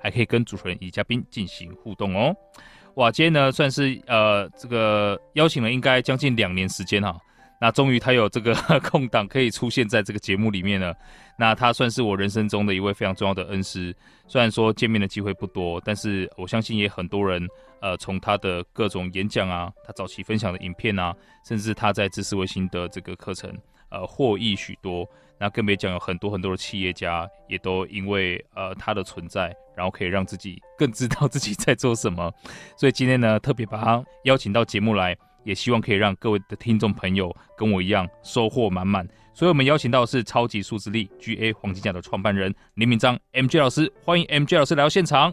还可以跟主持人以嘉宾进行互动哦。哇，今天呢算是呃这个邀请了应该将近两年时间哈，那终于他有这个 空档可以出现在这个节目里面了。那他算是我人生中的一位非常重要的恩师，虽然说见面的机会不多，但是我相信也很多人呃从他的各种演讲啊，他早期分享的影片啊，甚至他在知识卫星的这个课程呃获益许多。那更别讲有很多很多的企业家也都因为呃他的存在。然后可以让自己更知道自己在做什么，所以今天呢，特别把他邀请到节目来，也希望可以让各位的听众朋友跟我一样收获满满。所以我们邀请到的是超级数字力 GA 黄金奖的创办人林明章 MJ 老师，欢迎 MJ 老师来到现场。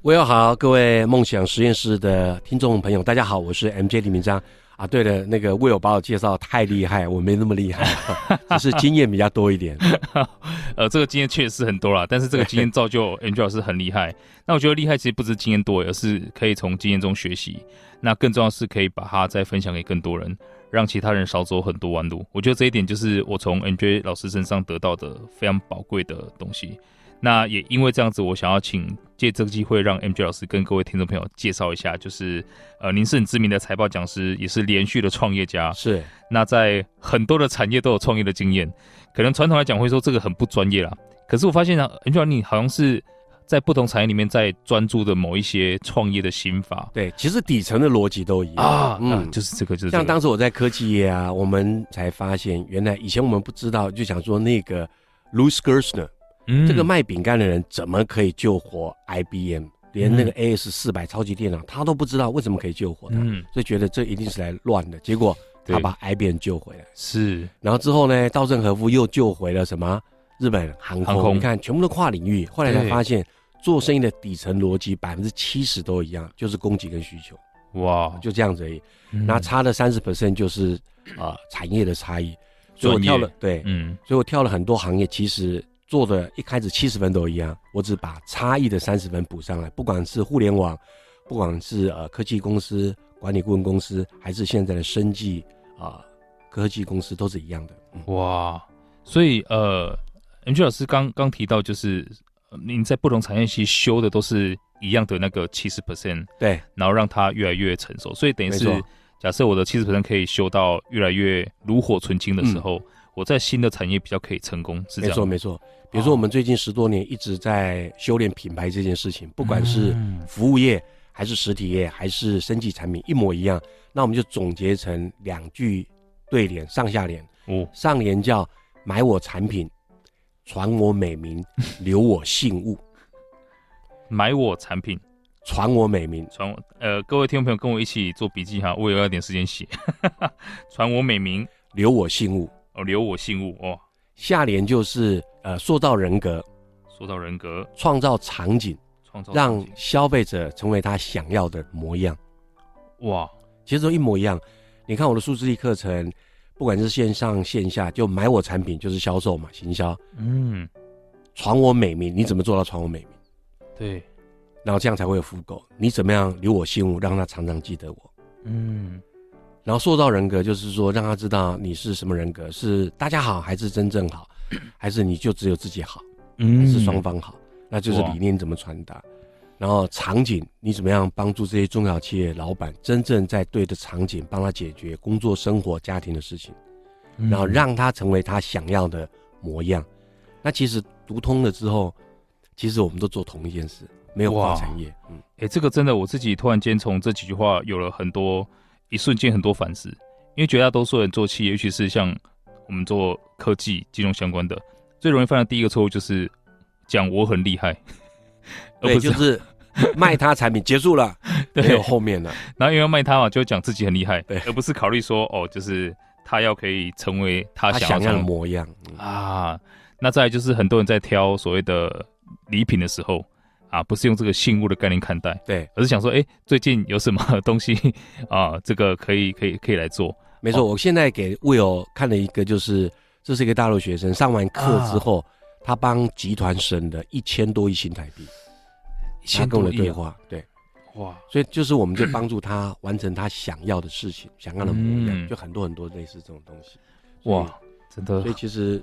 我要好，各位梦想实验室的听众朋友，大家好，我是 MJ 林明章。啊，对了，那个 Will 把我介绍太厉害，我没那么厉害，只是经验比较多一点。呃，这个经验确实很多啦，但是这个经验造就 MJ 老师很厉害。那我觉得厉害其实不止经验多，而是可以从经验中学习。那更重要的是可以把它再分享给更多人，让其他人少走很多弯路。我觉得这一点就是我从 MJ 老师身上得到的非常宝贵的东西。那也因为这样子，我想要请借这个机会，让 MJ 老师跟各位听众朋友介绍一下，就是呃，您是很知名的财报讲师，也是连续的创业家。是。那在很多的产业都有创业的经验，可能传统来讲会说这个很不专业啦。可是我发现呢，MJ 你好像是在不同产业里面在专注的某一些创业的心法。对，其实底层的逻辑都一样啊。嗯，就是这个，就是、这个、像当时我在科技业啊，我们才发现原来以前我们不知道，就想说那个 Louis Gerstner。嗯，这个卖饼干的人怎么可以救活 IBM？连那个 AS 四百超级电脑他都不知道为什么可以救活他，嗯，所以觉得这一定是来乱的。结果他把 IBM 救回来，是。然后之后呢，稻盛和夫又救回了什么？日本航空。你看，全部都跨领域。后来才发现，做生意的底层逻辑百分之七十都一样，就是供给跟需求。哇，就这样子而已。那差的三十 percent 就是啊、呃、产业的差异。所以我跳了，对，嗯，所以我跳了很多行业，其实。做的一开始七十分都一样，我只把差异的三十分补上来。不管是互联网，不管是呃科技公司、管理顾问公司，还是现在的生技啊、呃、科技公司，都是一样的。嗯、哇，所以呃，MJ 老师刚刚提到，就是您在不同产业其实修的都是一样的那个七十 percent，对，然后让它越来越成熟。所以等于是假设我的七十 percent 可以修到越来越炉火纯青的时候。嗯我在新的产业比较可以成功，是这样。没错，没错。比如说，我们最近十多年一直在修炼品牌这件事情，不管是服务业，还是实体业，还是升级产品，一模一样。那我们就总结成两句对联，上下联。哦，上联叫“买我产品，传我美名，留我信物 ”。买我产品，传我美名，传我。呃，各位听众朋友，跟我一起做笔记哈，我也要点时间写。传我美名，留我信物。哦，留我信物哦。下联就是呃，塑造人格，塑造人格，创造场景，创造让消费者成为他想要的模样。哇，其实都一模一样。你看我的数字力课程，不管是线上线下，就买我产品就是销售嘛，行销。嗯，传我美名，你怎么做到传我美名？对，然后这样才会有复购。你怎么样留我信物，让他常常记得我？嗯。然后塑造人格，就是说让他知道你是什么人格，是大家好还是真正好，还是你就只有自己好，还是双方好？那就是理念怎么传达。然后场景，你怎么样帮助这些中小企业老板真正在对的场景帮他解决工作、生活、家庭的事情，然后让他成为他想要的模样。那其实读通了之后，其实我们都做同一件事，没有跨产业。嗯，哎，这个真的，我自己突然间从这几句话有了很多。一瞬间很多反思，因为绝大多数人做企业，尤其是像我们做科技、金融相关的，最容易犯的第一个错误就是讲我很厉害，对，就是卖他产品结束了，没有后面了。然后因为卖他嘛，就讲自己很厉害，对，而不是考虑说哦，就是他要可以成为他想要的模样、嗯、啊。那再来就是很多人在挑所谓的礼品的时候啊，不是用这个信物的概念看待，对，而是想说，哎、欸，最近有什么 东西啊，这个可以可以可以来做。没错，我现在给 Will 看了一个，就是这是一个大陆学生上完课之后，啊、他帮集团省了一千多亿新台币，一千多亿的对话，对，哇，所以就是我们就帮助他完成他想要的事情，想要的模样，嗯、就很多很多类似这种东西，哇，真的，所以其实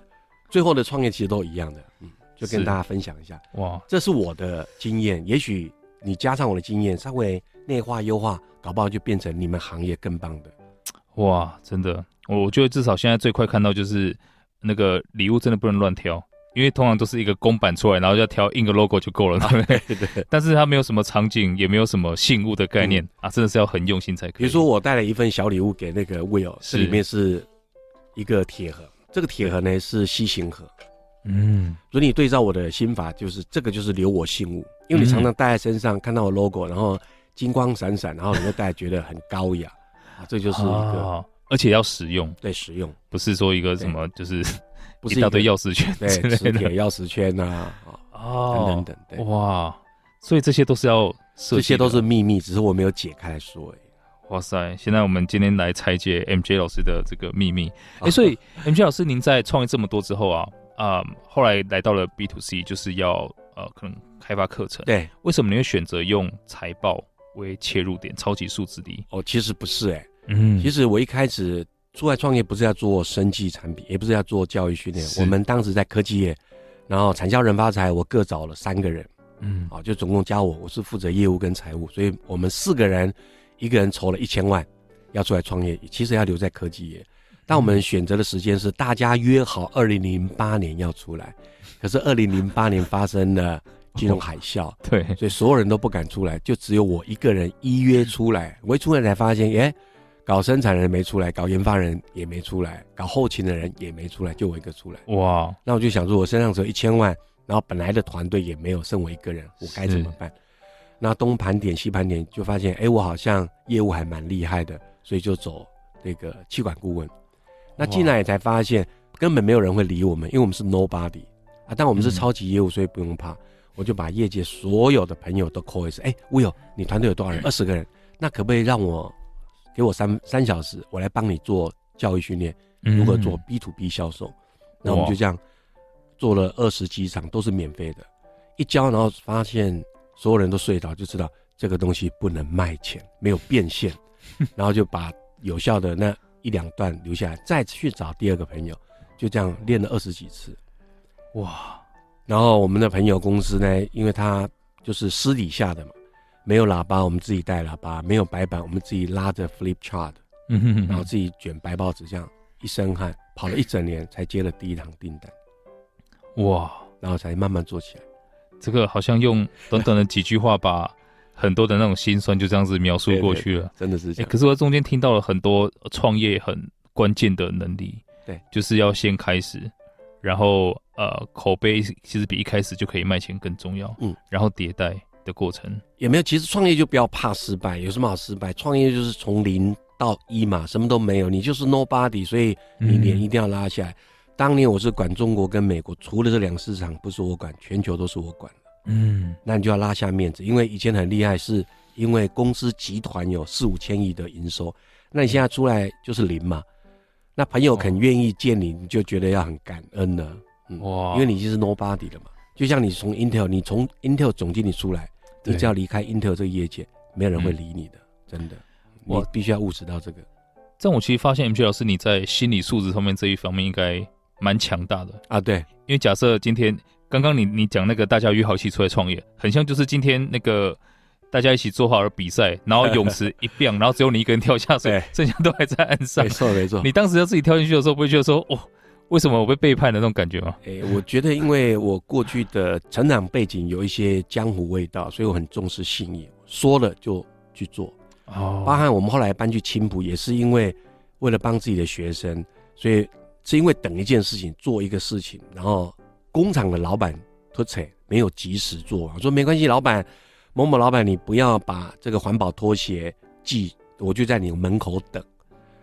最后的创业其实都一样的，嗯，就跟大家分享一下，哇，这是我的经验，也许你加上我的经验，稍微内化优化，搞不好就变成你们行业更棒的。哇，真的，我觉得至少现在最快看到就是那个礼物真的不能乱挑，因为通常都是一个公版出来，然后就要挑印个 logo 就够了，对不对？对 对。但是它没有什么场景，也没有什么信物的概念、嗯、啊，真的是要很用心才可以。比如说我带了一份小礼物给那个 Will，这里面是一个铁盒，这个铁盒呢是西行盒，嗯，所以你对照我的心法，就是这个就是留我信物，因为你常常戴在身上，看到我 logo，然后金光闪闪，然后你就戴觉得很高雅。啊，这就是一个，哦、而且要实用，对，实用，不是说一个什么，就是不是一大堆钥匙圈，对，磁铁钥匙圈呐，哦，等等等，哇，所以这些都是要，这些都是秘密，只是我没有解开来说。哇塞，现在我们今天来拆解 MJ 老师的这个秘密。哎、欸，所以 MJ 老师，您在创业这么多之后啊，啊、嗯，后来来到了 B to C，就是要呃，可能开发课程，对，为什么你会选择用财报为切入点，超级数字力？哦，其实不是哎、欸。嗯，其实我一开始出来创业不是要做生技产品，也不是要做教育训练。我们当时在科技业，然后产销人发财，我各找了三个人，嗯，啊，就总共加我，我是负责业务跟财务，所以我们四个人，一个人筹了一千万，要出来创业，其实要留在科技业。但我们选择的时间是大家约好二零零八年要出来，可是二零零八年发生了金融海啸，哦、对，所以所有人都不敢出来，就只有我一个人依约出来。我一出来才发现，耶。搞生产人没出来，搞研发人也没出来，搞后勤的人也没出来，就我一个出来。哇！那我就想说，我身上只有一千万，然后本来的团队也没有，剩我一个人，我该怎么办？那东盘点西盘点，就发现，哎、欸，我好像业务还蛮厉害的，所以就走那个企管顾问。那进来也才发现，根本没有人会理我们，因为我们是 nobody 啊，但我们是超级业务，所以不用怕。嗯、我就把业界所有的朋友都 call 一次，哎、欸，我有，你团队有多少人？二十个人，那可不可以让我？给我三三小时，我来帮你做教育训练，如何做 B to B 销售。那、嗯、我们就这样做了二十几场，都是免费的。一教，然后发现所有人都睡着，就知道这个东西不能卖钱，没有变现。然后就把有效的那一两段留下来，再去找第二个朋友，就这样练了二十几次。哇！然后我们的朋友公司呢，因为他就是私底下的嘛。没有喇叭，我们自己带喇叭；没有白板，我们自己拉着 flip chart，嗯哼哼，然后自己卷白报纸，这样一身汗跑了一整年，才接了第一堂订单。哇！然后才慢慢做起来。这个好像用短短的几句话，把很多的那种心酸就这样子描述过去了。真的是可是我中间听到了很多创业很关键的能力，对，就是要先开始，然后呃，口碑其实比一开始就可以卖钱更重要。嗯，然后迭代。的过程也没有，其实创业就不要怕失败，有什么好失败？创业就是从零到一嘛，什么都没有，你就是 nobody，所以你脸一定要拉下来。嗯、当年我是管中国跟美国，除了这两个市场不是我管，全球都是我管的。嗯，那你就要拉下面子，因为以前很厉害，是因为公司集团有四五千亿的营收，那你现在出来就是零嘛。那朋友肯愿意见你，你就觉得要很感恩了。嗯、哇，因为你已经是 nobody 了嘛。就像你从 Intel，你从 Intel 总经理出来，你只要离开 Intel 这个业界，没有人会理你的，嗯、真的。我必须要务实到这个。这样我其实发现，MJ 老师你在心理素质方面这一方面应该蛮强大的啊。对，因为假设今天刚刚你你讲那个大家约好一起出来创业，很像就是今天那个大家一起做好了比赛，然后泳池一变，然后只有你一个人跳下水，对剩下都还在岸上。没错没错。你当时要自己跳进去的时候，不会觉得说哦？为什么我被背叛的那种感觉吗？诶、欸，我觉得因为我过去的成长背景有一些江湖味道，所以我很重视信义，说了就去做。哦，包含我们后来搬去青浦，也是因为为了帮自己的学生，所以是因为等一件事情做一个事情，然后工厂的老板拖扯没有及时做，我说没关系，老板某某老板，你不要把这个环保拖鞋寄，我就在你门口等。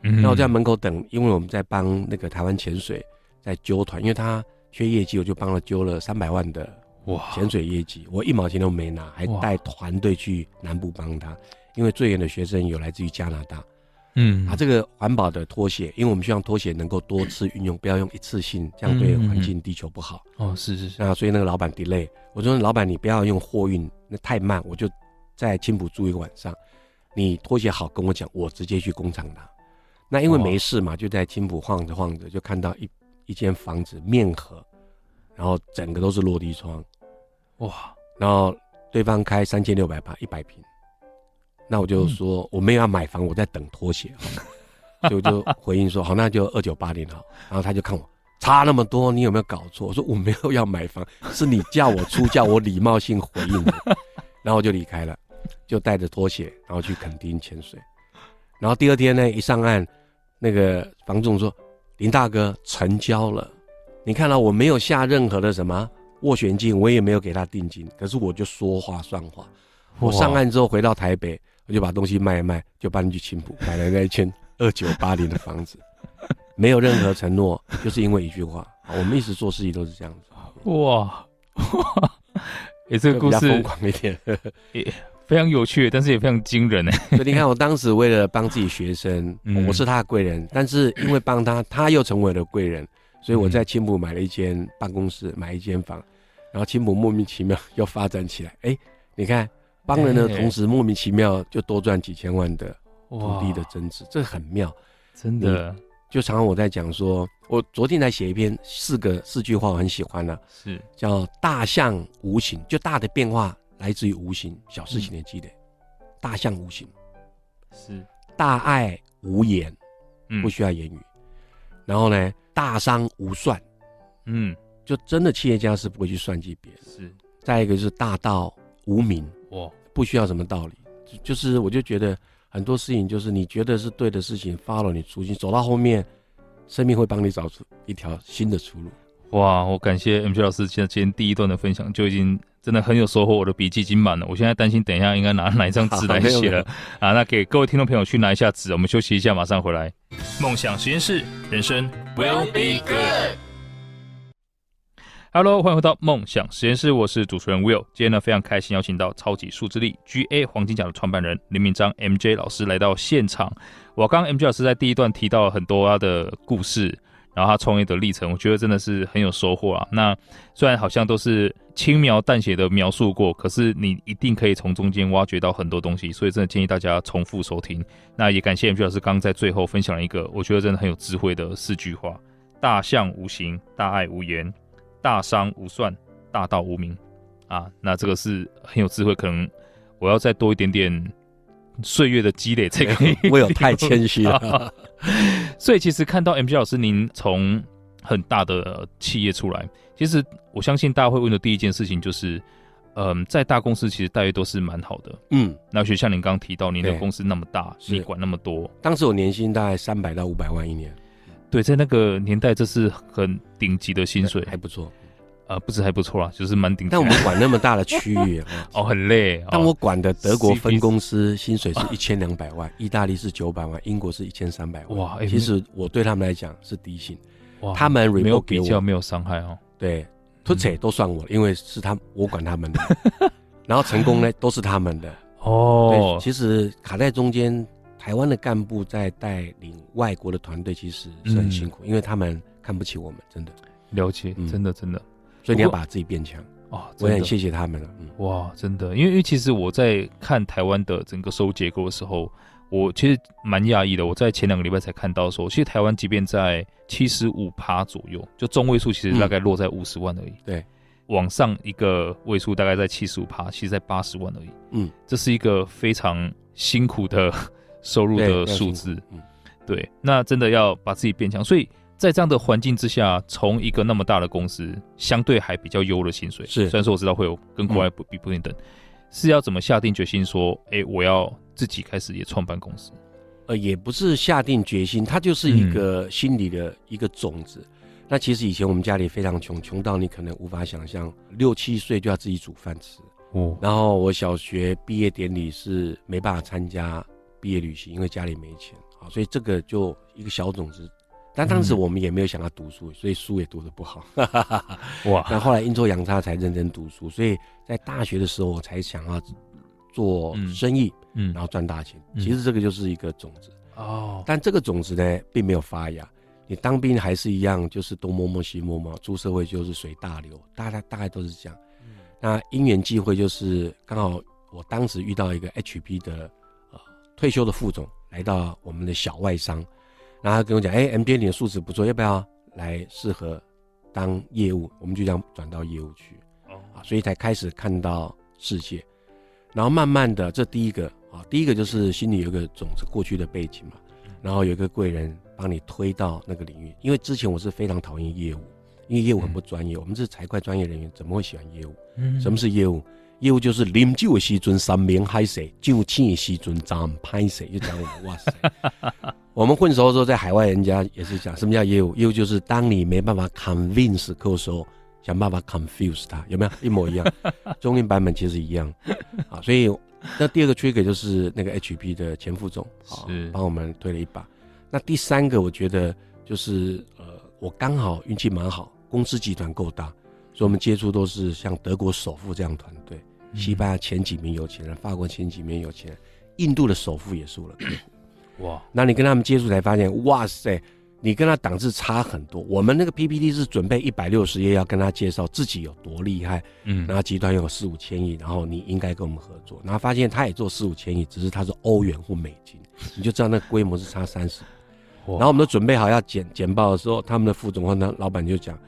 嗯，那我在门口等，因为我们在帮那个台湾潜水。在揪团，因为他缺业绩，我就帮他揪了三百万的哇，潜水业绩，我一毛钱都没拿，还带团队去南部帮他，因为最远的学生有来自于加拿大。嗯，啊，这个环保的拖鞋，因为我们希望拖鞋能够多次运用，不要用一次性，这样对环境、地球不好。哦，是是是。那所以那个老板 delay，我说老板你不要用货运，那太慢，我就在青浦住一个晚上。你拖鞋好跟我讲，我直接去工厂拿。那因为没事嘛，就在青浦晃着晃着，就看到一一间房子面河，然后整个都是落地窗，哇！然后对方开三千六百八一百坪。那我就说、嗯、我没有要买房，我在等拖鞋，所以我就 回应说好，那就二九八零好。然后他就看我差那么多，你有没有搞错？我说我没有要买房，是你叫我出价，我礼貌性回应的。然后我就离开了，就带着拖鞋，然后去垦丁潜水。然后第二天呢，一上岸，那个房仲说林大哥成交了，你看到我没有下任何的什么斡旋金，我也没有给他定金，可是我就说话算话。我上岸之后回到台北。我就把东西卖一卖，就搬去青浦买了那一间二九八零的房子，没有任何承诺，就是因为一句话。我们一直做事情都是这样子。哇哇，哎，这个故事疯狂一点，也非常有趣，但是也非常惊人哎。所以你看，我当时为了帮自己学生，我是他的贵人，但是因为帮他，他又成为了贵人，所以我在青浦买了一间办公室，买一间房，然后青浦莫名其妙又发展起来。哎，你看。帮人的同时，莫名其妙就多赚几千万的土地的增值，这很妙，真的。就常常我在讲说，我昨天才写一篇四个四句话，我很喜欢呢、啊，是。叫大象无形，就大的变化来自于无形小事情的积累，嗯、大象无形。是。大爱无言，不需要言语，嗯、然后呢，大商无算，嗯，就真的企业家是不会去算计别人，是。再一个就是大道无名。哇，不需要什么道理，就就是我就觉得很多事情就是你觉得是对的事情，follow 你初心，走到后面，生命会帮你找出一条新的出路。哇，我感谢 MJ 老师现在今天第一段的分享就已经真的很有收获，我的笔记已经满了。我现在担心等一下应该拿哪一张纸来 写了啊？那给各位听众朋友去拿一下纸，我们休息一下，马上回来。梦想实验室，人生 will be good。Hello，欢迎回到梦想实验室，我是主持人 Will。今天呢，非常开心邀请到超级数字力 GA 黄金奖的创办人林铭彰 MJ 老师来到现场。我刚 MJ 老师在第一段提到了很多他的故事，然后他创业的历程，我觉得真的是很有收获啊。那虽然好像都是轻描淡写的描述过，可是你一定可以从中间挖掘到很多东西，所以真的建议大家重复收听。那也感谢 MJ 老师刚刚在最后分享了一个我觉得真的很有智慧的四句话：大象无形，大爱无言。大商无算，大道无名，啊，那这个是很有智慧，可能我要再多一点点岁月的积累这个。我有太谦虚了，所以其实看到 M G 老师您从很大的企业出来，其实我相信大家会问的第一件事情就是，嗯，在大公司其实待遇都是蛮好的，嗯，那就像您刚刚提到，您的公司那么大，你管那么多，当时我年薪大概三百到五百万一年。对，在那个年代，这是很顶级的薪水，还不错，呃，不是还不错啦，就是蛮顶级。但我们管那么大的区域，哦，很累。但我管的德国分公司薪水是一千两百万，意大利是九百万，英国是一千三百万。哇，其实我对他们来讲是低薪，哇，他们没有比较，没有伤害哦。对，出钱都算我，因为是他我管他们的，然后成功呢都是他们的。哦，其实卡在中间。台湾的干部在带领外国的团队，其实是很辛苦，嗯、因为他们看不起我们，真的了解，真的真的，所以你要把自己变强哦。我也很谢谢他们了，嗯、哇，真的，因为因为其实我在看台湾的整个收入结构的时候，我其实蛮讶异的。我在前两个礼拜才看到说，其实台湾即便在七十五趴左右，就中位数其实大概落在五十万而已。嗯、对，往上一个位数大概在七十五趴，其实在八十万而已。嗯，这是一个非常辛苦的。收入的数字，嗯，对，那真的要把自己变强。所以在这样的环境之下，从一个那么大的公司，相对还比较优的薪水，是虽然说我知道会有跟国外不比不平等，嗯、是要怎么下定决心说，哎、欸，我要自己开始也创办公司？呃，也不是下定决心，它就是一个心理的一个种子。嗯、那其实以前我们家里非常穷，穷到你可能无法想象，六七岁就要自己煮饭吃。哦，然后我小学毕业典礼是没办法参加。毕业旅行，因为家里没钱，啊，所以这个就一个小种子，但当时我们也没有想要读书，所以书也读得不好。哇！那后来阴错阳差才认真读书，所以在大学的时候我才想要做生意，嗯，然后赚大钱。其实这个就是一个种子哦，但这个种子呢，并没有发芽。你当兵还是一样，就是东摸摸西摸摸，出社会就是随大流，大概大概都是这样。那因缘际会就是刚好我当时遇到一个 HP 的呃退休的副总来到我们的小外商，然后他跟我讲，哎，MJ 你的素质不错，要不要来适合当业务？我们就这样转到业务去，啊，所以才开始看到世界，然后慢慢的，这第一个啊，第一个就是心里有一个种子，过去的背景嘛，然后有一个贵人。帮你推到那个领域，因为之前我是非常讨厌业务，因为业务很不专业。嗯、我们是财会专业人员，怎么会喜欢业务？嗯，什么是业务？业务就是啉酒的时阵三明海水，酒醒的时阵站拍水，就讲我们哇塞。我们混熟的时候，在海外人家也是讲什么叫业务？业务就是当你没办法 convince 客户的时候，想办法 confuse 他，有没有一模一样？中英版本其实一样。啊，所以那第二个 trigger 就是那个 HP 的前副总啊，帮我们推了一把。那第三个，我觉得就是呃，我刚好运气蛮好，公司集团够大，所以我们接触都是像德国首富这样团队，西班牙前几名有钱人，法国前几名有钱人，印度的首富也是我的客户。哇！那你跟他们接触才发现，哇塞，你跟他档次差很多。我们那个 PPT 是准备一百六十页要跟他介绍自己有多厉害，嗯，然后集团有四五千亿，然后你应该跟我们合作，然后发现他也做四五千亿，只是他是欧元或美金，你就知道那个规模是差三十。然后我们都准备好要简简报的时候，他们的副总和那老板就讲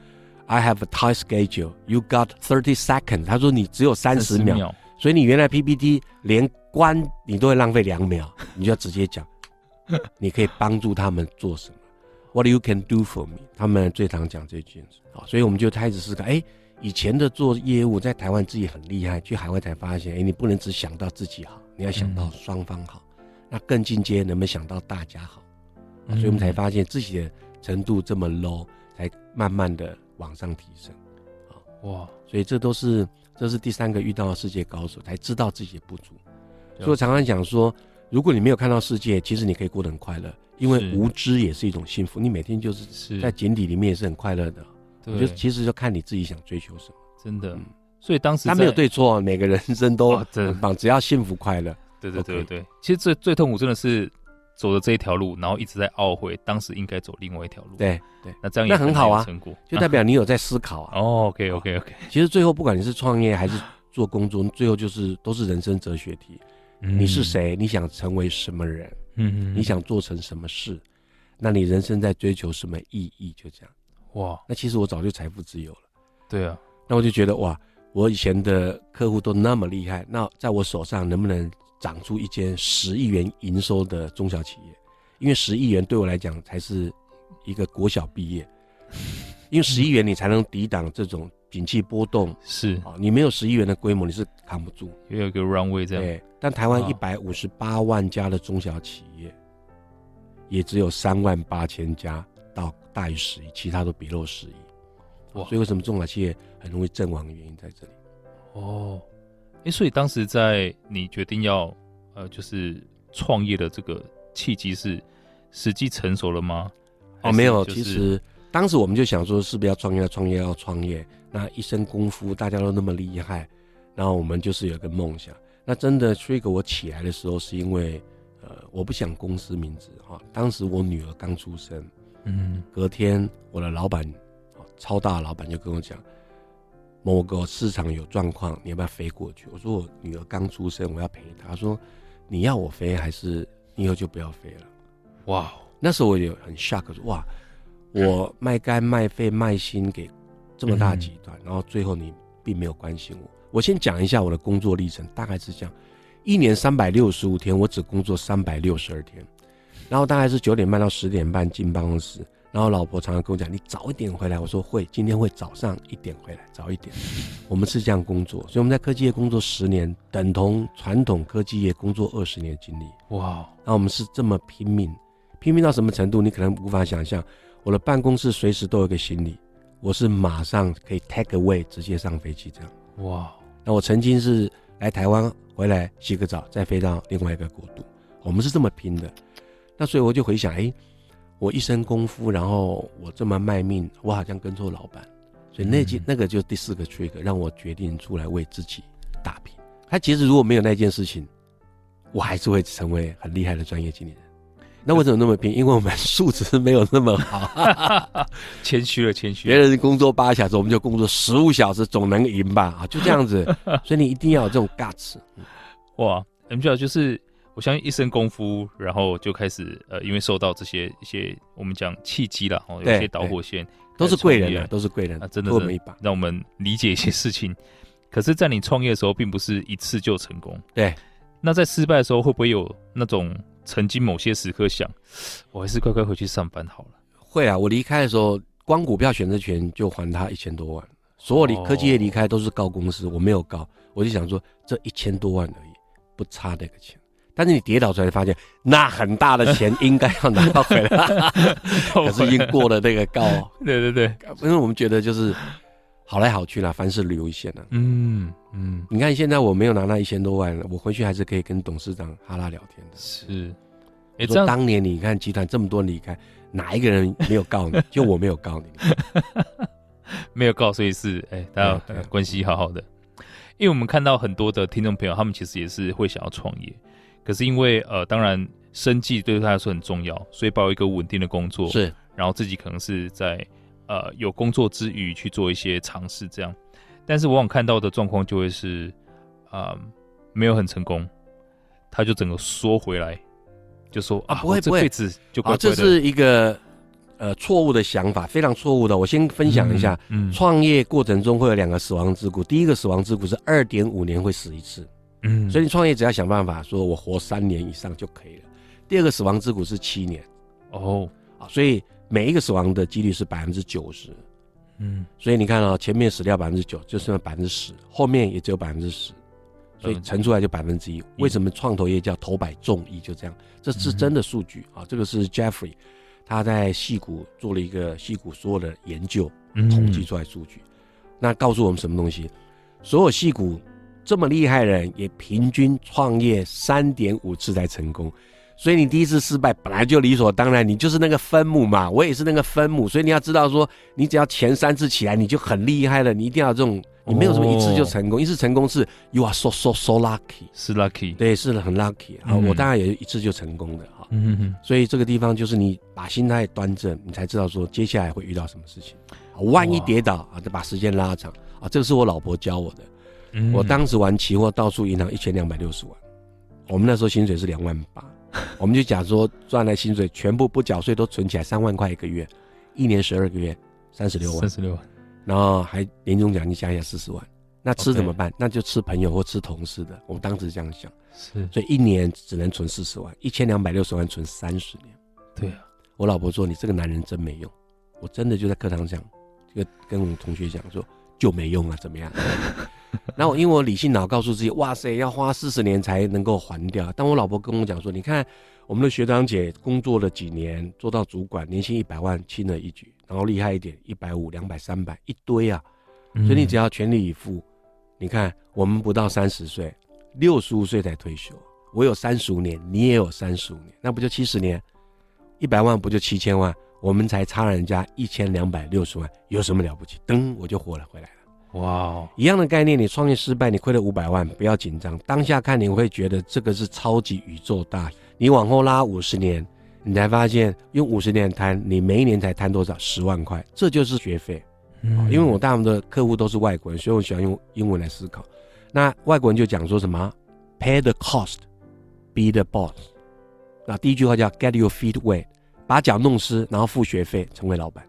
：“I have a tight schedule. You got thirty seconds.” 他说：“你只有三十秒，秒所以你原来 PPT 连关你都会浪费两秒，你就要直接讲，你可以帮助他们做什么？What you can do for me？” 他们最常讲这件事。好，所以我们就开始思考：哎，以前的做业务在台湾自己很厉害，去海外才发现，哎，你不能只想到自己好，你要想到双方好。嗯、那更进阶，能不能想到大家好？所以我们才发现自己的程度这么 low，才慢慢的往上提升。哇！所以这都是这是第三个遇到世界高手，才知道自己的不足。所以我常常讲说，如果你没有看到世界，其实你可以过得很快乐，因为无知也是一种幸福。你每天就是在井底里面也是很快乐的。我觉得其实就看你自己想追求什么。真的。所以当时他没有对错，每个人生都很棒，只要幸福快乐。对对对对。其实最最痛苦真的是。走的这一条路，然后一直在懊悔，当时应该走另外一条路。对对，那这样也很好啊，成果就代表你有在思考啊。哦，OK OK OK。其实最后不管你是创业还是做工作，最后就是都是人生哲学题。你是谁？你想成为什么人？嗯，你想做成什么事？那你人生在追求什么意义？就这样。哇，那其实我早就财富自由了。对啊，那我就觉得哇，我以前的客户都那么厉害，那在我手上能不能？长出一间十亿元营收的中小企业，因为十亿元对我来讲才是一个国小毕业，因为十亿元你才能抵挡这种景气波动。是啊，你没有十亿元的规模，你是扛不住。也有一个 runway 这样。对，但台湾一百五十八万家的中小企业，也只有三万八千家到大于十亿，其他都 below 十亿。哇，所以为什么中小企业很容易阵亡的原因在这里。哦。哎、欸，所以当时在你决定要呃，就是创业的这个契机是时机成熟了吗？哦，没有，其实当时我们就想说，是不是要创业？创业要创业，那一身功夫大家都那么厉害，然后我们就是有个梦想。那真的 trigger 我起来的时候，是因为呃，我不想公司名字哈。当时我女儿刚出生，嗯，隔天我的老板，超大老板就跟我讲。某个市场有状况，你要不要飞过去？我说我女儿刚出生，我要陪她。他说你要我飞，还是你以后就不要飞了？哇！那时候我也很 shock，说哇，我卖肝卖肺卖心给这么大集团，嗯、然后最后你并没有关心我。我先讲一下我的工作历程，大概是这样：一年三百六十五天，我只工作三百六十二天，然后大概是九点半到十点半进办公室。然后老婆常常跟我讲：“你早一点回来。”我说：“会，今天会早上一点回来，早一点。”我们是这样工作，所以我们在科技业工作十年，等同传统科技业工作二十年的经历。哇！那我们是这么拼命，拼命到什么程度？你可能无法想象。我的办公室随时都有个行李，我是马上可以 take away 直接上飞机这样。哇！那我曾经是来台湾回来洗个澡，再飞到另外一个国度。我们是这么拼的。那所以我就回想，哎。我一身功夫，然后我这么卖命，我好像跟错老板，所以那件、嗯、那个就是第四个 trigger，让我决定出来为自己打拼。他其实如果没有那件事情，我还是会成为很厉害的专业经理人。那为什么那么拼？因为我们素质没有那么好。谦虚了，谦虚。别人工作八小时，我们就工作十五小时，总能赢吧？啊，就这样子。所以你一定要有这种 guts。哇，MJ 就是。我相信一身功夫，然后就开始呃，因为受到这些一些我们讲契机了，哦，有些导火线都是贵人啊，都是贵人啊，真的是让我们理解一些事情。可是，在你创业的时候，并不是一次就成功。对，那在失败的时候，会不会有那种曾经某些时刻想，我还是乖乖回去上班好了？会啊，我离开的时候，光股票选择权就还他一千多万，所有离科技业离开都是告公司，我没有告，我就想说这一千多万而已，不差那个钱。但是你跌倒出来发现，那很大的钱应该要拿到回来，可是已经过了那个告。对对对，因为我们觉得就是好来好去啦，凡事留一线呢。嗯嗯，你看现在我没有拿那一千多万了，我回去还是可以跟董事长哈拉聊天的。是，哎，说当年你看集团这么多人离开，哪一个人没有告你？就我没有告你，没有告，所以是哎，大家关系好好的。因为我们看到很多的听众朋友，他们其实也是会想要创业。可是因为呃，当然生计对他来说很重要，所以保有一个稳定的工作是，然后自己可能是在呃有工作之余去做一些尝试这样，但是往往看到的状况就会是啊、呃、没有很成功，他就整个缩回来，就说啊，啊不会不会，这辈子就乖乖的、啊、这是一个呃错误的想法，非常错误的。我先分享一下，嗯，创、嗯、业过程中会有两个死亡之谷，第一个死亡之谷是二点五年会死一次。嗯，所以你创业只要想办法说，我活三年以上就可以了。第二个死亡之谷是七年，哦，啊，所以每一个死亡的几率是百分之九十，嗯，所以你看哦，前面死掉百分之九，就剩百分之十，后面也只有百分之十，所以乘出来就百分之一。为什么创投业叫头百中一？就这样，这是真的数据啊。这个是 Jeffrey 他在戏谷做了一个戏谷所有的研究，统计出来数据，那告诉我们什么东西？所有戏谷。这么厉害的人也平均创业三点五次才成功，所以你第一次失败本来就理所当然，你就是那个分母嘛，我也是那个分母，所以你要知道说，你只要前三次起来你就很厉害了，你一定要这种，你没有什么一次就成功，哦、一次成功是 you are so so so lucky，是 lucky，对，是很 lucky 啊、嗯，我当然也是一次就成功的哈，嗯哼，所以这个地方就是你把心态端正，你才知道说接下来会遇到什么事情，万一跌倒啊，就把时间拉长。啊，这个是我老婆教我的。嗯、我当时玩期货，到数银行一千两百六十万，我们那时候薪水是两万八，我们就假说赚来薪水全部不缴税都存起来三万块一个月，一年十二个月三十六万，三十六万，然后还年终奖金加一下四十万，那吃怎么办.那就吃朋友或吃同事的。我们当时这样想，是，所以一年只能存四十万，一千两百六十万存三十年。对啊，我老婆说你这个男人真没用，我真的就在课堂讲，就跟我们同学讲说就没用啊，怎么样？然后，因为我理性脑告诉自己，哇塞，要花四十年才能够还掉。但我老婆跟我讲说，你看我们的学长姐工作了几年，做到主管，年薪一百万，轻而易举。然后厉害一点，一百五、两百、三百，一堆啊。所以你只要全力以赴。你看我们不到三十岁，六十五岁才退休，我有三十五年，你也有三十五年，那不就七十年？一百万不就七千万？我们才差人家一千两百六十万，有什么了不起？噔，我就活了回来了。哇、一样的概念，你创业失败，你亏了五百万，不要紧张。当下看你会觉得这个是超级宇宙大，你往后拉五十年，你才发现用五十年摊，你每一年才摊多少？十万块，这就是学费。嗯，因为我大部分的客户都是外国人，所以我喜欢用英文来思考。那外国人就讲说什么？Pay the cost, be the boss。那第一句话叫 Get your feet wet，把脚弄湿，然后付学费，成为老板。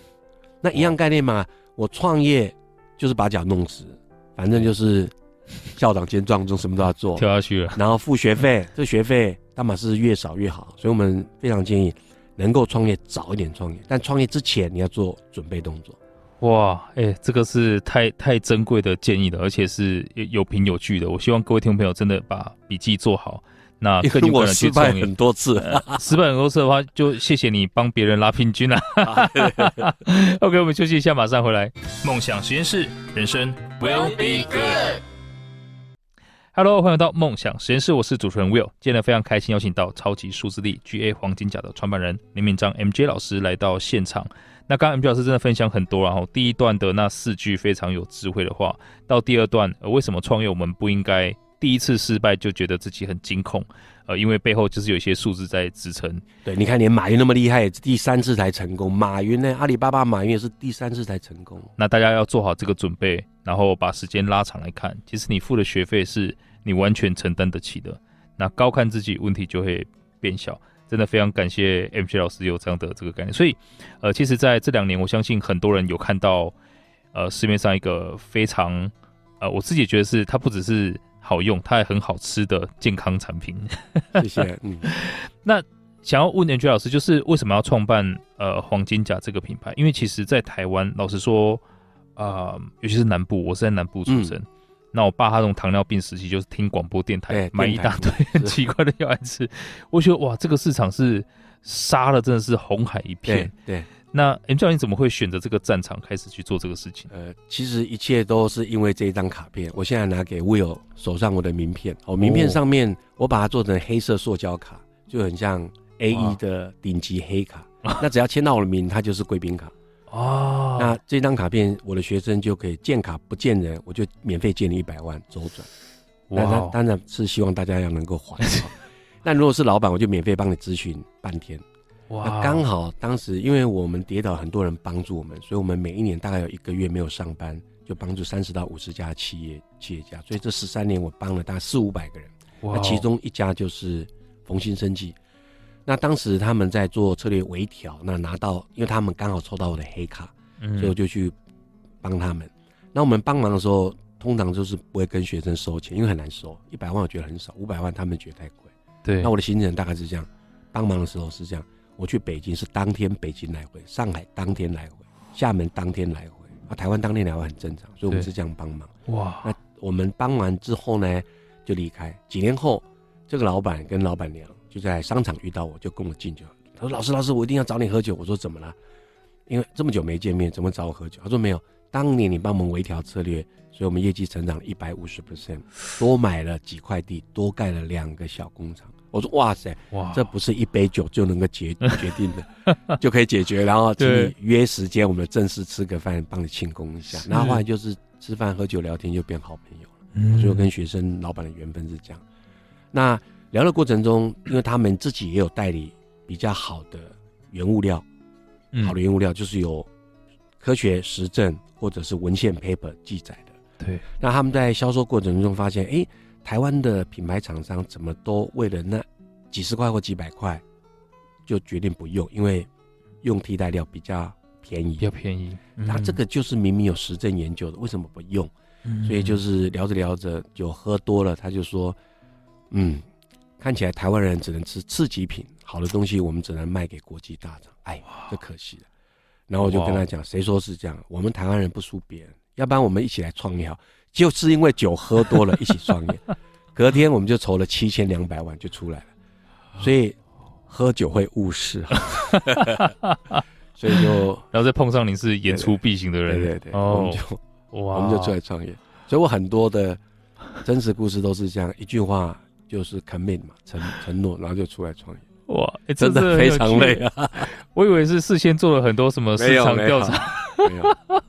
那一样概念嘛，我创业。就是把脚弄直，反正就是校长兼撞钟，什么都要做，跳下去了，然后付学费，这学费当然是越少越好，所以我们非常建议能够创业早一点创业，但创业之前你要做准备动作。哇，哎、欸，这个是太太珍贵的建议了，而且是有凭有据的。我希望各位听众朋友真的把笔记做好。那因为我失败很多次，失败很多次的话，就谢谢你帮别人拉平均了。OK，我们休息一下，马上回来。梦想实验室，人生 Will be good。Hello，欢迎到梦想实验室，我是主持人 Will。今天呢非常开心邀请到超级数字力 GA 黄金甲的创办人林敏章 MJ 老师来到现场。那刚刚 MJ 老师真的分享很多，然后第一段的那四句非常有智慧的话，到第二段，呃，为什么创业我们不应该第一次失败就觉得自己很惊恐？呃，因为背后就是有一些数字在支撑。对，你看连马云那么厉害，第三次才成功。马云呢，阿里巴巴马云也是第三次才成功。那大家要做好这个准备，然后把时间拉长来看，其实你付的学费是你完全承担得起的。那高看自己，问题就会变小。真的非常感谢 MJ 老师有这样的这个概念。所以，呃，其实在这两年，我相信很多人有看到，呃，市面上一个非常，呃，我自己觉得是它不只是。好用，它也很好吃的健康产品。谢谢。嗯，那想要问 MJ 老师，就是为什么要创办呃黄金甲这个品牌？因为其实，在台湾，老实说，啊、呃，尤其是南部，我是在南部出生。嗯、那我爸他从糖尿病时期就是听广播电台，欸、买一大堆很 奇怪的药来吃。我觉得哇，这个市场是杀了，真的是红海一片。对。对那 M 教练怎么会选择这个战场开始去做这个事情？呃，其实一切都是因为这一张卡片。我现在拿给 Will 手上我的名片，哦，名片上面我把它做成黑色塑胶卡，就很像 A1 的顶级黑卡。那只要签到我的名，它就是贵宾卡。哦，那这张卡片我的学生就可以见卡不见人，我就免费借你一百万周转。那当当然是希望大家要能够还。那如果是老板，我就免费帮你咨询半天。哇，刚好当时因为我们跌倒，很多人帮助我们，所以我们每一年大概有一个月没有上班，就帮助三十到五十家企业企业家。所以这十三年我帮了大概四五百个人。那其中一家就是冯新生计。那当时他们在做策略微调，那拿到，因为他们刚好抽到我的黑卡，所以我就去帮他们。那我们帮忙的时候，通常就是不会跟学生收钱，因为很难收。一百万我觉得很少，五百万他们觉得太贵。对，那我的行程大概是这样，帮忙的时候是这样。我去北京是当天北京来回，上海当天来回，厦门当天来回，啊，台湾当天来回很正常，所以我们是这样帮忙。哇，那我们帮完之后呢，就离开。几年后，这个老板跟老板娘就在商场遇到我，就跟我敬酒。他说：“老师，老师，我一定要找你喝酒。”我说：“怎么了？因为这么久没见面，怎么找我喝酒？”他说：“没有，当年你帮我们微调策略，所以我们业绩成长了一百五十 percent，多买了几块地，多盖了两个小工厂。”我说哇塞，哇，这不是一杯酒就能够决 决定的，就可以解决。然后请你约时间，我们正式吃个饭，帮你庆功一下。然后后来就是吃饭喝酒聊天，就变好朋友了。嗯，所以我跟学生老板的缘分是这样。那聊的过程中，因为他们自己也有代理比较好的原物料，好的原物料就是有科学实证或者是文献 paper 记载的。对，那他们在销售过程中发现，哎。台湾的品牌厂商怎么都为了那几十块或几百块，就决定不用，因为用替代料比较便宜，比较便宜。他这个就是明明有实证研究的，为什么不用？所以就是聊着聊着就喝多了，他就说：“嗯，看起来台湾人只能吃次级品，好的东西我们只能卖给国际大厂，哎，这可惜了。”然后我就跟他讲：“谁说是这样？我们台湾人不输别人，要不然我们一起来创业。”就是因为酒喝多了，一起创业，隔天我们就筹了七千两百万就出来了，所以喝酒会误事，所以就然后再碰上你是言出必行的人，对对对，我们就哇，我们就出来创业，所以我很多的真实故事都是这样，一句话就是 commit 嘛，承承诺，然后就出来创业，哇，真的非常累啊！我以为是事先做了很多什么市场调查，没有。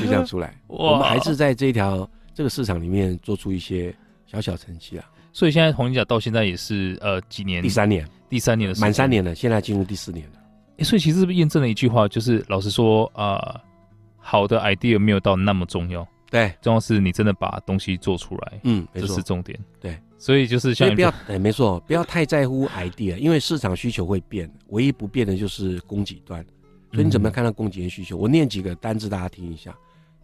就这样出来，我们还是在这条这个市场里面做出一些小小成绩啊。所以现在黄金甲到现在也是呃几年？第三年，第三年的满三年了，现在进入第四年了。欸、所以其实是不是验证了一句话，就是老实说啊、呃，好的 idea 没有到那么重要，对，重要是你真的把东西做出来，嗯，这是重点。对，所以就是像不要，哎、欸，没错，不要太在乎 idea，因为市场需求会变，唯一不变的就是供给端。所以你怎么看到供给的需求？嗯、我念几个单字，大家听一下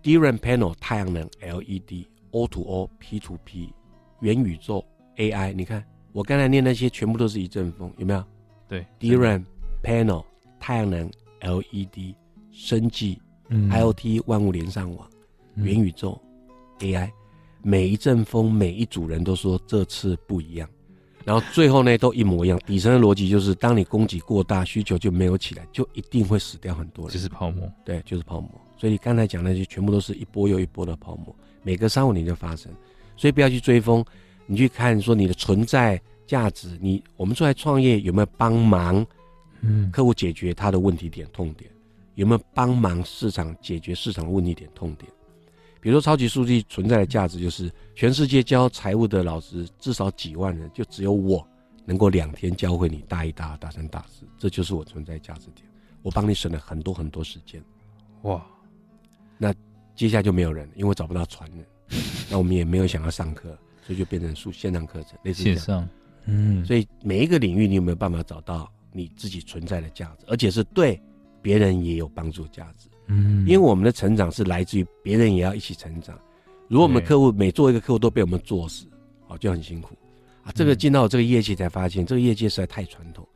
：DRAM panel 太阳能 LED O to O P to P 元宇宙 AI。你看我刚才念那些，全部都是一阵风，有没有？对，DRAM panel 太阳能 LED 生技、嗯、IoT 万物连上网、嗯、元宇宙 AI，每一阵风，每一组人都说这次不一样。然后最后呢，都一模一样。底层的逻辑就是，当你供给过大，需求就没有起来，就一定会死掉很多人。就是泡沫，对，就是泡沫。所以你刚才讲那些，全部都是一波又一波的泡沫，每隔三五年就发生。所以不要去追风，你去看说你的存在价值，你我们出来创业有没有帮忙？嗯，客户解决他的问题点痛点，有没有帮忙市场解决市场的问题点痛点？比如说超级数据存在的价值就是全世界教财务的老师至少几万人，就只有我能够两天教会你大一、大二、大三、大四，这就是我存在价值点。我帮你省了很多很多时间，哇！那接下来就没有人，因为找不到传人，那我们也没有想要上课，所以就变成数线上课程，类似这样。线上，嗯。所以每一个领域，你有没有办法找到你自己存在的价值，而且是对别人也有帮助价值？嗯。因为我们的成长是来自于别人也要一起成长。如果我们的客户每做一个客户都被我们做死，哦，就很辛苦啊。这个进到这个业界才发现，这个业界实在太传统，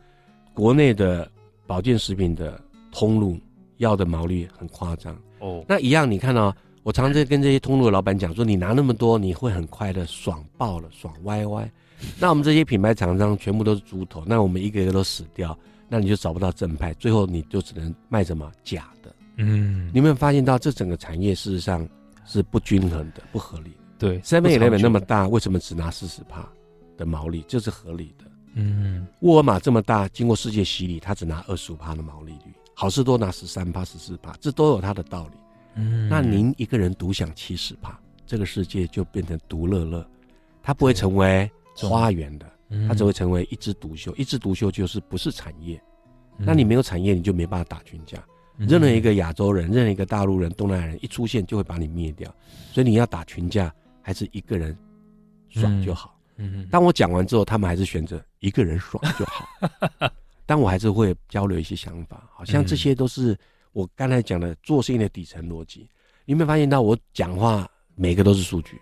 国内的。保健食品的通路要的毛利很夸张哦。那一样，你看到、哦、我常常在跟这些通路的老板讲说，你拿那么多，你会很快的爽爆了，爽歪歪。那我们这些品牌厂商全部都是猪头，那我们一个一个都死掉，那你就找不到正派，最后你就只能卖什么假的。嗯，你有没有发现到这整个产业事实上是不均衡的、不合理的？对，Seven Eleven 那么大，为什么只拿四十帕的毛利？这是合理的。嗯，沃尔玛这么大，经过世界洗礼，它只拿二十五帕的毛利率，好事多拿十三帕、十四帕，这都有它的道理。嗯，那您一个人独享七十帕，这个世界就变成独乐乐，它不会成为花园的，它只会成为一枝独秀。一枝独秀就是不是产业，那你没有产业，你就没办法打群架。任何一个亚洲人、任何一个大陆人、东南亚人一出现，就会把你灭掉。所以你要打群架，还是一个人爽就好。嗯，当我讲完之后，他们还是选择一个人爽就好。但我还是会交流一些想法，好像这些都是我刚才讲的做事情的底层逻辑。你有没有发现到我讲话每个都是数据？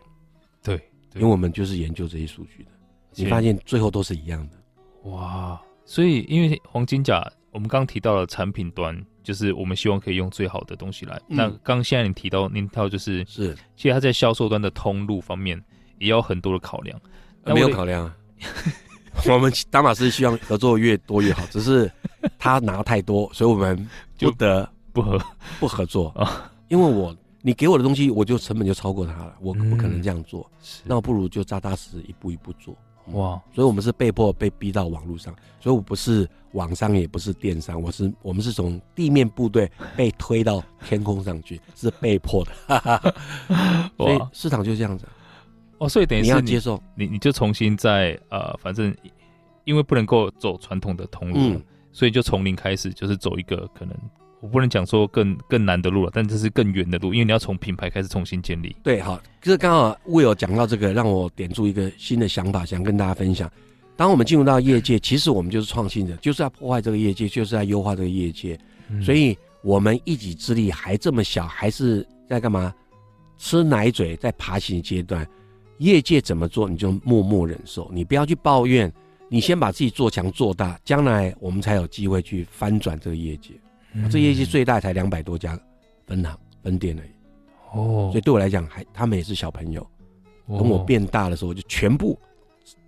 对，因为我们就是研究这些数据的。你发现最后都是一样的。哇，所以因为黄金甲，我们刚提到了产品端，就是我们希望可以用最好的东西来。那刚现在你提到您提到就是是，其实他在销售端的通路方面也有很多的考量。没有考量啊，我们达马斯希望合作越多越好，只是他拿太多，所以我们不得不合不合作啊。因为我你给我的东西，我就成本就超过他了，我不可能这样做，那我不如就扎扎实实一步一步做。哇，所以我们是被迫被逼到网络上，所以我不是网商，也不是电商，我是我们是从地面部队被推到天空上去，是被迫的，所以市场就这样子。哦，所以等于是你，你要接受，你你就重新在呃，反正因为不能够走传统的通路，嗯，所以就从零开始，就是走一个可能我不能讲说更更难的路了，但这是更远的路，因为你要从品牌开始重新建立。对，好，就是刚好 Will 讲到这个，让我点出一个新的想法，想跟大家分享。当我们进入到业界，其实我们就是创新者，就是要破坏这个业界，就是要优化这个业界，嗯，所以我们一己之力还这么小，还是在干嘛？吃奶嘴，在爬行阶段。业界怎么做，你就默默忍受，你不要去抱怨，你先把自己做强做大，将来我们才有机会去翻转这个业界。嗯、这业绩最大才两百多家分行分店而已。哦，所以对我来讲，还他们也是小朋友。等我变大的时候，我就全部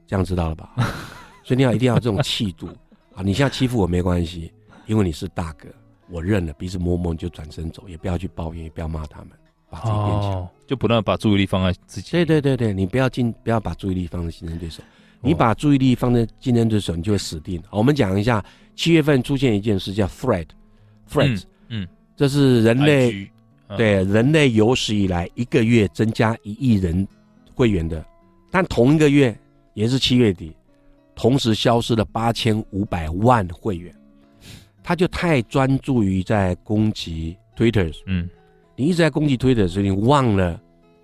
这样知道了吧？所以你要一定要有这种气度啊！你现在欺负我没关系，因为你是大哥，我认了，鼻子摸摸你就转身走，也不要去抱怨，也不要骂他们。把自己变强，哦，就不断把注意力放在自己。对对对对，你不要进，不要把注意力放在竞争对手。你把注意力放在竞争对手，你就会死定。好，我们讲一下，七月份出现一件事叫 Thread，Threads，嗯，这是人类对人类有史以来一个月增加一亿人会员的，但同一个月也是七月底，同时消失了八千五百万会员。他就太专注于在攻击 Twitter，嗯。你一直在攻击 Twitter，所以，你忘了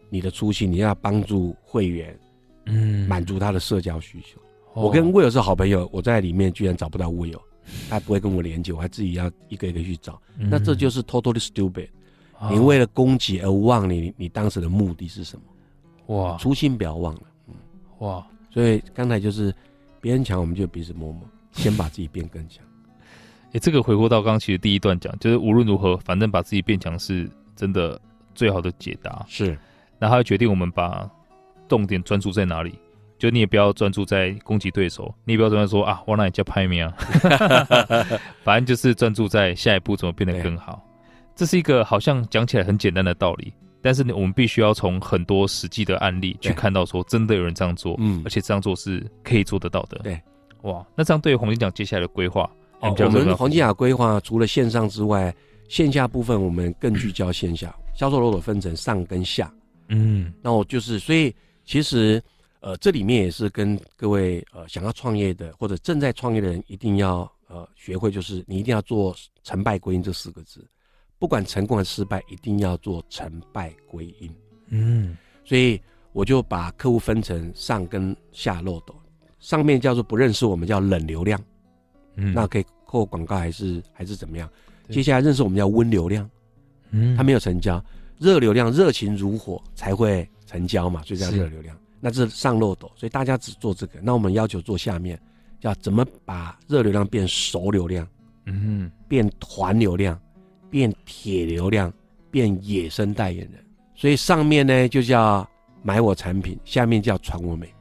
你的初心，你要帮助会员，嗯，满足他的社交需求。哦、我跟 Will 是好朋友，我在里面居然找不到 Will，他还不会跟我连接，我还自己要一个一个去找。嗯、那这就是 totally stupid。你为了攻击而忘了你你当时的目的是什么？哇，初心不要忘了。嗯，哇，所以刚才就是别人强，我们就彼此摸摸，先把自己变更强。哎、欸，这个回过到刚刚其实第一段讲，就是无论如何，反正把自己变强是。真的最好的解答是，然后决定我们把重点专注在哪里。就你也不要专注在攻击对手，你也不要专注说啊，我那里叫拍名啊，反正就是专注在下一步怎么变得更好。这是一个好像讲起来很简单的道理，但是呢，我们必须要从很多实际的案例去看到，说真的有人这样做，嗯，而且这样做是可以做得到的。对，哇，那这样对于黄金奖接下来的规划，哦，我们黄金奖规划除了线上之外，线下部分我们更聚焦线下，销售漏斗分成上跟下，嗯，那我就是，所以其实呃，这里面也是跟各位呃想要创业的或者正在创业的人一定要呃学会，就是你一定要做成败归因这四个字。不管成功还是失败，一定要做成败归因。嗯，所以我就把客户分成上跟下漏斗，上面叫做不认识我们叫冷流量，嗯，那可以扣广告还是还是怎么样？接下来认识我们叫温流量，嗯，他没有成交，热流量热情如火才会成交嘛，所以叫热流量。那这是上漏斗，所以大家只做这个。那我们要求做下面，叫怎么把热流量变熟流量，嗯，变团流量。变铁流量，变野生代言人，所以上面呢就叫买我产品，下面叫传我美名，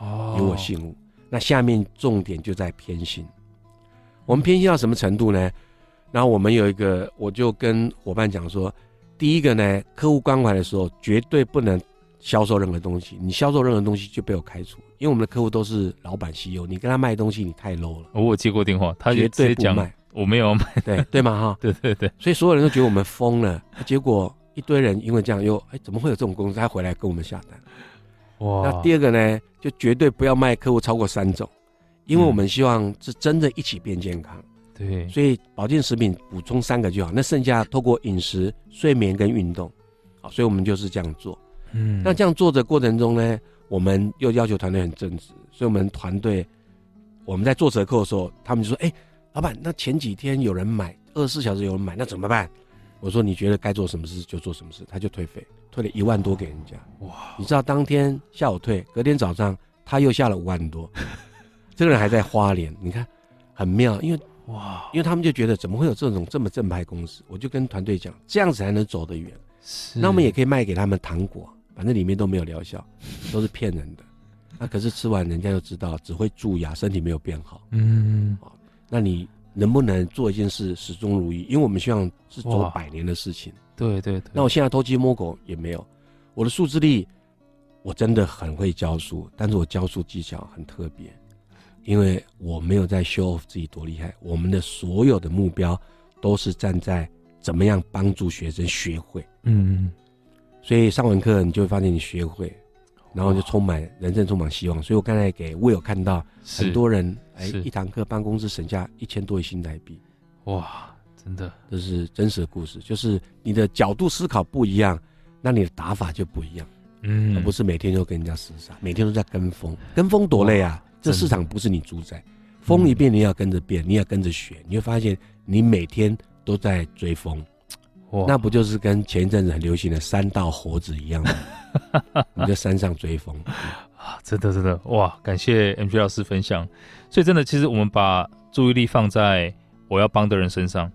哦，有我信物。那下面重点就在偏心，我们偏心到什么程度呢？然后我们有一个，我就跟伙伴讲说，第一个呢，客户关怀的时候绝对不能销售任何东西，你销售任何东西就被我开除，因为我们的客户都是老板 CEO，你跟他卖东西你太 low 了。我有接过电话，他绝对不卖。我没有卖，对对嘛哈，对对对，所以所有人都觉得我们疯了，结果一堆人因为这样又哎，怎么会有这种公司？他回来跟我们下单，哇！那第二个呢，就绝对不要卖客户超过三种，因为我们希望是真的一起变健康，对，所以保健食品补充三个就好，那剩下透过饮食、睡眠跟运动，好，所以我们就是这样做，嗯，那这样做的过程中呢，我们又要求团队很正直，所以我们团队我们在做折扣的时候，他们就说，哎。老板，那前几天有人买，二十四小时有人买，那怎么办？我说你觉得该做什么事就做什么事，他就退费，退了一万多给人家。哇！你知道当天下午退，隔天早上他又下了五万多。这个人还在花莲，你看很妙，因为哇，因为他们就觉得怎么会有这种这么正派公司？我就跟团队讲，这样子才能走得远。是，那我们也可以卖给他们糖果，反正里面都没有疗效，都是骗人的。那可是吃完人家就知道只会蛀牙，身体没有变好。嗯。那你能不能做一件事始终如一？因为我们希望是做百年的事情。对对对。那我现在偷鸡摸狗也没有，我的数字力，我真的很会教书，但是我教书技巧很特别，因为我没有在 show off 自己多厉害。我们的所有的目标都是站在怎么样帮助学生学会。嗯。所以上完课你就会发现你学会。然后就充满人生充满希望，所以我刚才给 Will 看到很多人哎，一堂课办公室省下一千多亿新台币，哇，真的，这是真实的故事，就是你的角度思考不一样，那你的打法就不一样，嗯，而不是每天都跟人家厮杀，每天都在跟风，跟风多累啊！这市场不是你主宰，风一变你要跟着变，你要跟着学，你会发现你每天都在追风，哇，那不就是跟前一阵子很流行的三道猴子一样吗？你在山上追风啊！真的真的哇！感谢 MJ 老师分享。所以真的，其实我们把注意力放在我要帮的人身上，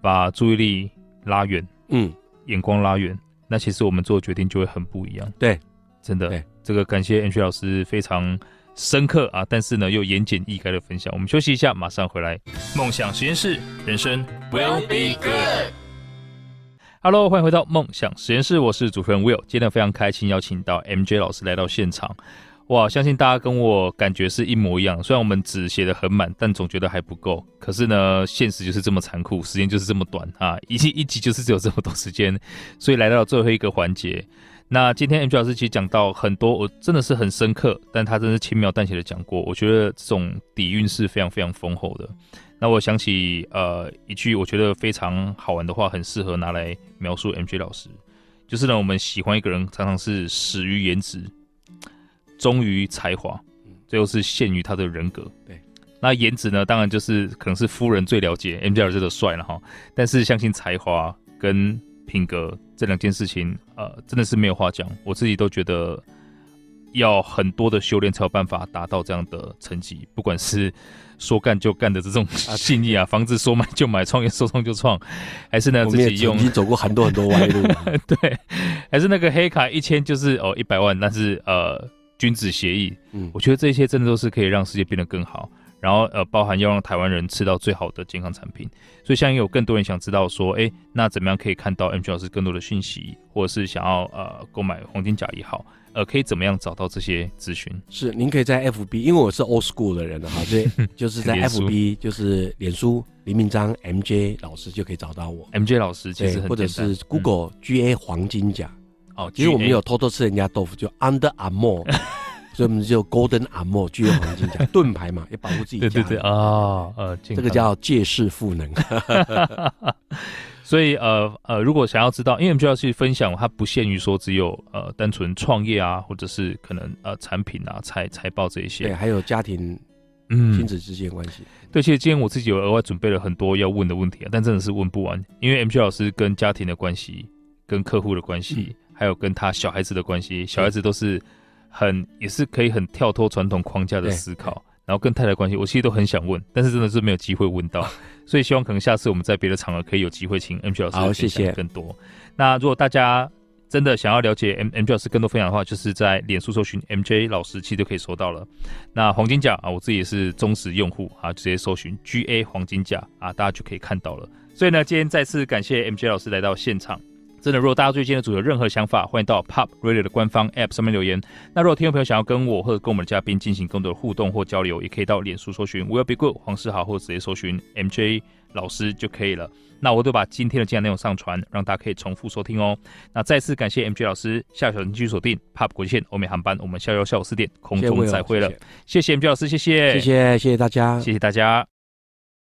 把注意力拉远，嗯，眼光拉远，那其实我们做决定就会很不一样。对，真的，对这个感谢 MJ 老师非常深刻啊，但是呢又言简意赅的分享。我们休息一下，马上回来。梦想实验室，人生 will be good。Hello，欢迎回到梦想实验室，我是主持人 Will。今天非常开心邀请到 MJ 老师来到现场。哇，相信大家跟我感觉是一模一样。虽然我们纸写得很满，但总觉得还不够。可是呢，现实就是这么残酷，时间就是这么短啊！一集一集就是只有这么多时间，所以来到最后一个环节。那今天 MJ 老师其实讲到很多，我真的是很深刻，但他真是轻描淡写的讲过。我觉得这种底蕴是非常非常丰厚的。那我想起呃一句我觉得非常好玩的话，很适合拿来描述 MJ 老师，就是呢，我们喜欢一个人，常常是始于颜值，忠于才华，最后是陷于他的人格。对，那颜值呢，当然就是可能是夫人最了解 MJ 老师的帅了哈，但是相信才华跟品格这两件事情，呃，真的是没有话讲，我自己都觉得要很多的修炼才有办法达到这样的成绩，不管是。说干就干的这种信义啊，房子说买就买，创业说创就创，还是呢自己用？已经走过很多很多歪路，对，还是那个黑卡一千就是哦一百万，但是呃君子协议，嗯，我觉得这些真的都是可以让世界变得更好，然后呃，包含要让台湾人吃到最好的健康产品。所以，相信有更多人想知道说，哎，那怎么样可以看到 MJ 老师更多的讯息，或者是想要呃购买黄金甲也好，呃，可以怎么样找到这些资讯？是，您可以在 FB，因为我是 old school 的人哈，所以 就是在 FB，就是脸书林明章 MJ 老师就可以找到我。MJ 老师其实很或者是 Google、嗯、GA 黄金甲。哦，其实我们有偷偷吃人家豆腐，就 Under Armour，所以我们就 Golden Armour GA 黄金甲 盾牌嘛，要保护自己。对对对啊，呃，这个叫借势赋能。所以呃呃，如果想要知道，因为 M G 要去分享，它不限于说只有呃单纯创业啊，或者是可能呃产品啊、财财报这一些，对，还有家庭、嗯。亲子之间关系。对，其实今天我自己有额外准备了很多要问的问题啊，但真的是问不完，因为 MG 老师跟家庭的关系、跟客户的关系。嗯。还有跟他小孩子的关系，小孩子都是很也是可以很跳脱传统框架的思考，然后跟太太关系，我其实都很想问，但是真的是没有机会问到，所以希望可能下次我们在别的场合可以有机会请 MJ 老师分享更多。那如果大家真的想要了解 M MJ 老师更多分享的话，就是在脸书搜寻 MJ 老师，其实就可以搜到了。那黄金甲啊，我自己也是忠实用户啊，直接搜寻 GA 黄金甲啊，大家就可以看到了。所以呢，今天再次感谢 MJ 老师来到现场。真的，如果大家对今天的组有任何想法，欢迎到 Pop Radio 的官方 App 上面留言。那如果听众朋友想要跟我或者跟我们的嘉宾进行更多的互动或交流，也可以到脸书搜寻 Will Be Good 黄世豪，或者直接搜寻 MJ 老师就可以了。那我都把今天的精彩内容上传，让大家可以重复收听哦。那再次感谢 MJ 老师，下小继续锁定 Pop 国际线欧美航班，我们下周下午四点空中再会了。谢谢，谢谢 MJ 老师，谢谢，谢谢，谢谢大家，谢谢大家。